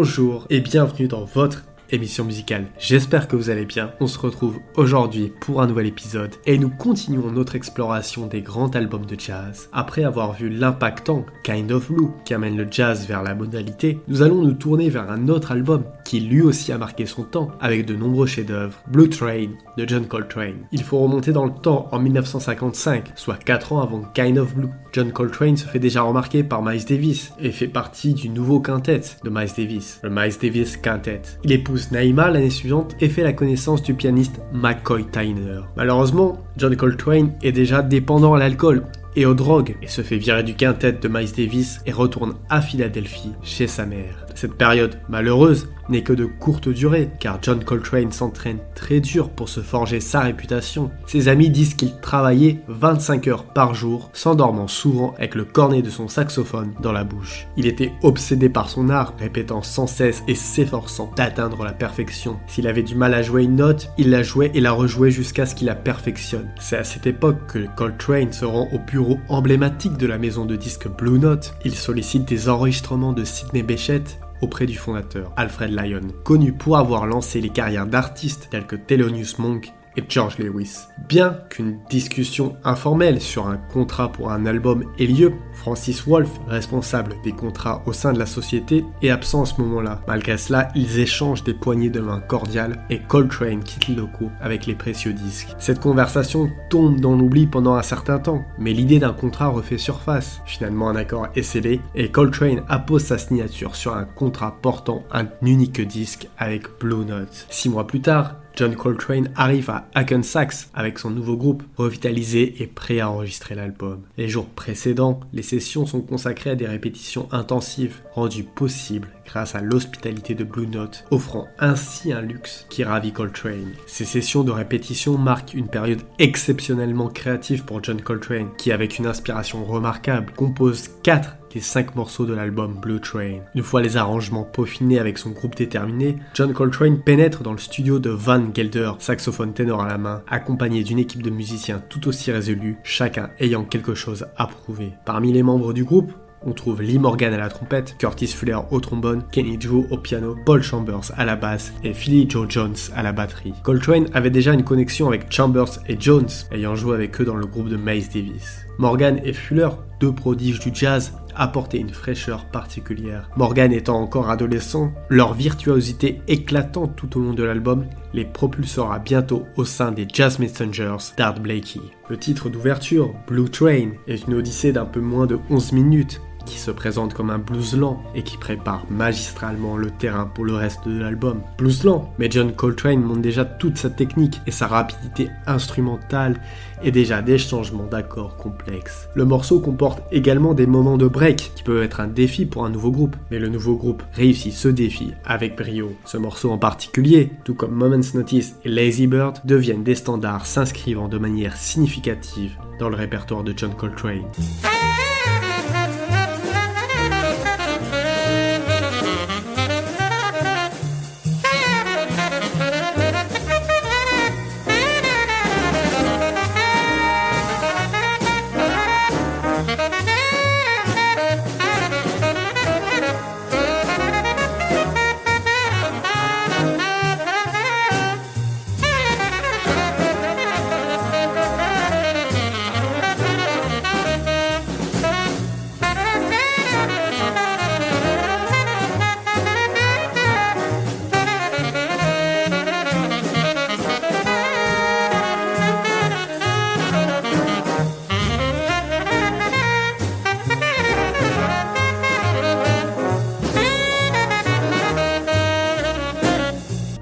bonjour et bienvenue dans votre émission musicale. J'espère que vous allez bien. On se retrouve aujourd'hui pour un nouvel épisode et nous continuons notre exploration des grands albums de jazz. Après avoir vu l'impactant Kind of Blue qui amène le jazz vers la modalité, nous allons nous tourner vers un autre album qui lui aussi a marqué son temps avec de nombreux chefs-d'œuvre, Blue Train de John Coltrane. Il faut remonter dans le temps en 1955, soit 4 ans avant Kind of Blue. John Coltrane se fait déjà remarquer par Miles Davis et fait partie du nouveau quintet de Miles Davis, le Miles Davis Quintet. Il épouse Naïma l'année suivante et fait la connaissance du pianiste McCoy Tyner. Malheureusement, John Coltrane est déjà dépendant à l'alcool et aux drogues et se fait virer du quintet de Miles Davis et retourne à Philadelphie chez sa mère. Cette période malheureuse n'est que de courte durée, car John Coltrane s'entraîne très dur pour se forger sa réputation. Ses amis disent qu'il travaillait 25 heures par jour, s'endormant souvent avec le cornet de son saxophone dans la bouche. Il était obsédé par son art, répétant sans cesse et s'efforçant d'atteindre la perfection. S'il avait du mal à jouer une note, il la jouait et la rejouait jusqu'à ce qu'il la perfectionne. C'est à cette époque que Coltrane se rend au bureau emblématique de la maison de disques Blue Note. Il sollicite des enregistrements de Sidney Bechet auprès du fondateur, Alfred Lyon, connu pour avoir lancé les carrières d'artistes tels que Thelonious Monk George Lewis. Bien qu'une discussion informelle sur un contrat pour un album ait lieu, Francis Wolff, responsable des contrats au sein de la société, est absent à ce moment-là. Malgré cela, ils échangent des poignées de main cordiales et Coltrane quitte le locaux avec les précieux disques. Cette conversation tombe dans l'oubli pendant un certain temps, mais l'idée d'un contrat refait surface. Finalement, un accord est scellé et Coltrane appose sa signature sur un contrat portant un unique disque avec Blue Note. Six mois plus tard, John Coltrane arrive à Hackensack avec son nouveau groupe, revitalisé et prêt à enregistrer l'album. Les jours précédents, les sessions sont consacrées à des répétitions intensives, rendues possibles grâce à l'hospitalité de Blue Note, offrant ainsi un luxe qui ravit Coltrane. Ces sessions de répétition marquent une période exceptionnellement créative pour John Coltrane, qui avec une inspiration remarquable compose 4 des 5 morceaux de l'album Blue Train. Une fois les arrangements peaufinés avec son groupe déterminé, John Coltrane pénètre dans le studio de Van Gelder, saxophone ténor à la main, accompagné d'une équipe de musiciens tout aussi résolus, chacun ayant quelque chose à prouver. Parmi les membres du groupe, on trouve Lee Morgan à la trompette, Curtis Fuller au trombone, Kenny Drew au piano, Paul Chambers à la basse et Philly Joe Jones à la batterie. Coltrane avait déjà une connexion avec Chambers et Jones, ayant joué avec eux dans le groupe de Miles Davis. Morgan et Fuller, deux prodiges du jazz, apportaient une fraîcheur particulière. Morgan étant encore adolescent, leur virtuosité éclatante tout au long de l'album les propulsera bientôt au sein des Jazz Messengers d'Art Blakey. Le titre d'ouverture, Blue Train, est une odyssée d'un peu moins de 11 minutes qui se présente comme un blues lent et qui prépare magistralement le terrain pour le reste de l'album. Blues lent, mais John Coltrane montre déjà toute sa technique et sa rapidité instrumentale et déjà des changements d'accords complexes. Le morceau comporte également des moments de break qui peuvent être un défi pour un nouveau groupe, mais le nouveau groupe réussit ce défi avec brio. Ce morceau en particulier, tout comme Moment's Notice et Lazy Bird, deviennent des standards s'inscrivant de manière significative dans le répertoire de John Coltrane.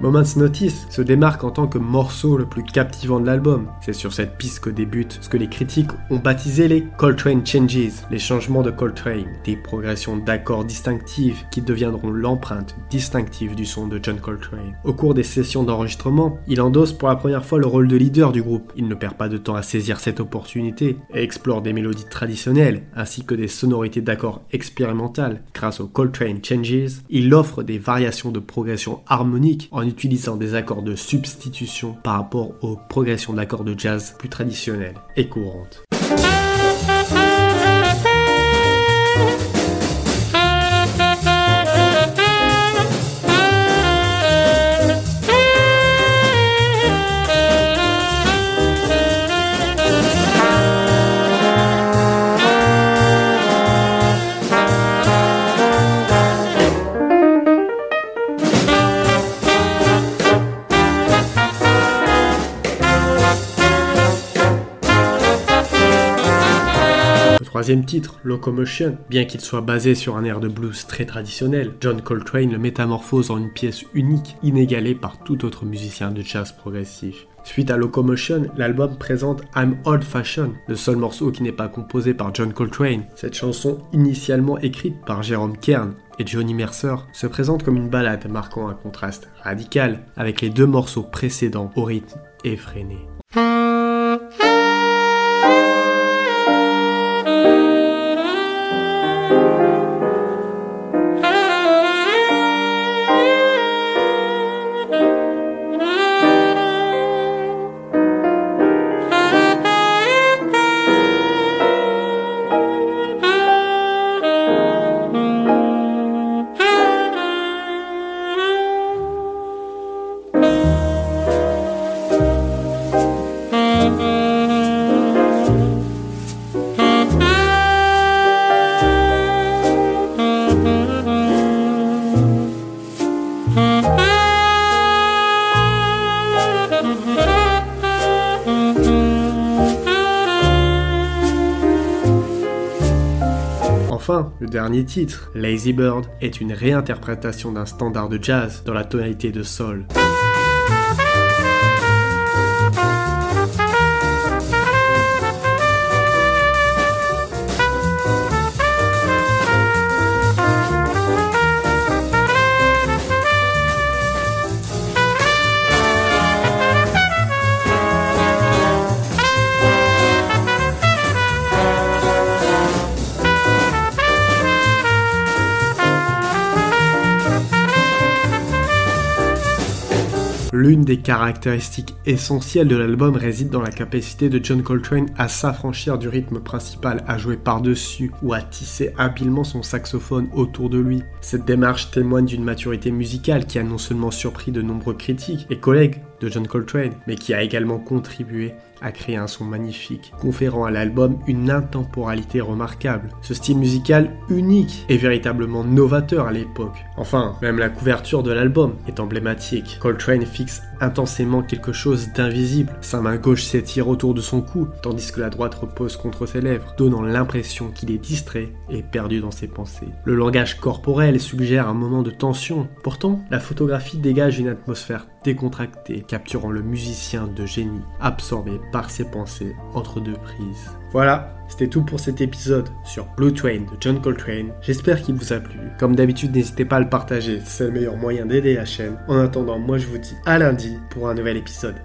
Moment's Notice se démarque en tant que morceau le plus captivant de l'album. C'est sur cette piste que débute ce que les critiques ont baptisé les Coltrane Changes, les changements de Coltrane, des progressions d'accords distinctives qui deviendront l'empreinte distinctive du son de John Coltrane. Au cours des sessions d'enregistrement, il endosse pour la première fois le rôle de leader du groupe. Il ne perd pas de temps à saisir cette opportunité et explore des mélodies traditionnelles ainsi que des sonorités d'accords expérimentales. Grâce aux Coltrane Changes, il offre des variations de progression harmonique en utilisant des accords de substitution par rapport aux progressions d'accords de jazz plus traditionnelles et courantes. Troisième titre, Locomotion, bien qu'il soit basé sur un air de blues très traditionnel, John Coltrane le métamorphose en une pièce unique, inégalée par tout autre musicien de jazz progressif. Suite à Locomotion, l'album présente I'm Old Fashioned, le seul morceau qui n'est pas composé par John Coltrane. Cette chanson, initialement écrite par Jérôme Kern et Johnny Mercer, se présente comme une ballade marquant un contraste radical avec les deux morceaux précédents au rythme effréné. Dernier titre, Lazy Bird, est une réinterprétation d'un standard de jazz dans la tonalité de sol. L'une des caractéristiques essentielles de l'album réside dans la capacité de John Coltrane à s'affranchir du rythme principal, à jouer par-dessus ou à tisser habilement son saxophone autour de lui. Cette démarche témoigne d'une maturité musicale qui a non seulement surpris de nombreux critiques et collègues de John Coltrane, mais qui a également contribué à créer un son magnifique, conférant à l'album une intemporalité remarquable. Ce style musical unique est véritablement novateur à l'époque. Enfin, même la couverture de l'album est emblématique. Coltrane fixe intensément quelque chose d'invisible. Sa main gauche s'étire autour de son cou, tandis que la droite repose contre ses lèvres, donnant l'impression qu'il est distrait et perdu dans ses pensées. Le langage corporel suggère un moment de tension. Pourtant, la photographie dégage une atmosphère décontractée, capturant le musicien de génie, absorbé par ses pensées entre deux prises. Voilà, c'était tout pour cet épisode sur Blue Train de John Coltrane. J'espère qu'il vous a plu. Comme d'habitude, n'hésitez pas à le partager, c'est le meilleur moyen d'aider la chaîne. En attendant, moi je vous dis à lundi pour un nouvel épisode.